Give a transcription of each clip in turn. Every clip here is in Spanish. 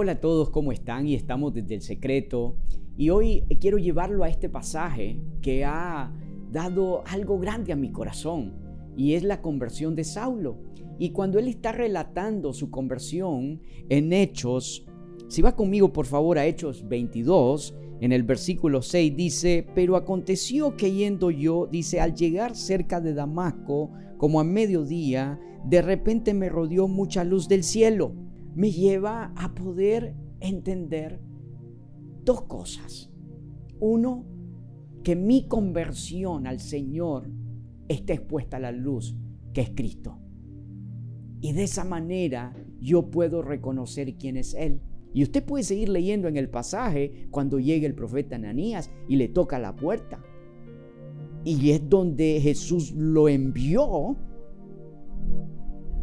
Hola a todos, ¿cómo están? Y estamos desde el secreto. Y hoy quiero llevarlo a este pasaje que ha dado algo grande a mi corazón. Y es la conversión de Saulo. Y cuando él está relatando su conversión en Hechos, si va conmigo por favor a Hechos 22, en el versículo 6 dice, pero aconteció que yendo yo, dice, al llegar cerca de Damasco, como a mediodía, de repente me rodeó mucha luz del cielo me lleva a poder entender dos cosas. Uno, que mi conversión al Señor está expuesta a la luz que es Cristo. Y de esa manera yo puedo reconocer quién es Él. Y usted puede seguir leyendo en el pasaje cuando llegue el profeta Ananías y le toca la puerta. Y es donde Jesús lo envió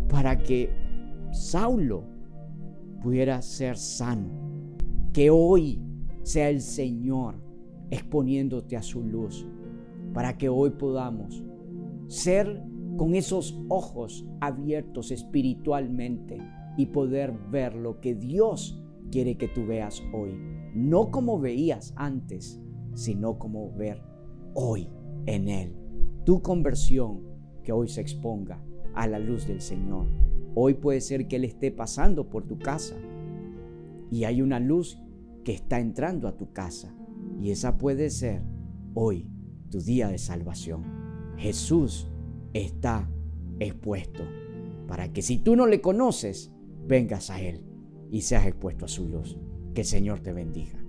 para que Saulo pudiera ser sano. Que hoy sea el Señor exponiéndote a su luz para que hoy podamos ser con esos ojos abiertos espiritualmente y poder ver lo que Dios quiere que tú veas hoy. No como veías antes, sino como ver hoy en Él. Tu conversión que hoy se exponga a la luz del Señor. Hoy puede ser que Él esté pasando por tu casa y hay una luz que está entrando a tu casa. Y esa puede ser hoy tu día de salvación. Jesús está expuesto para que si tú no le conoces, vengas a Él y seas expuesto a su luz. Que el Señor te bendiga.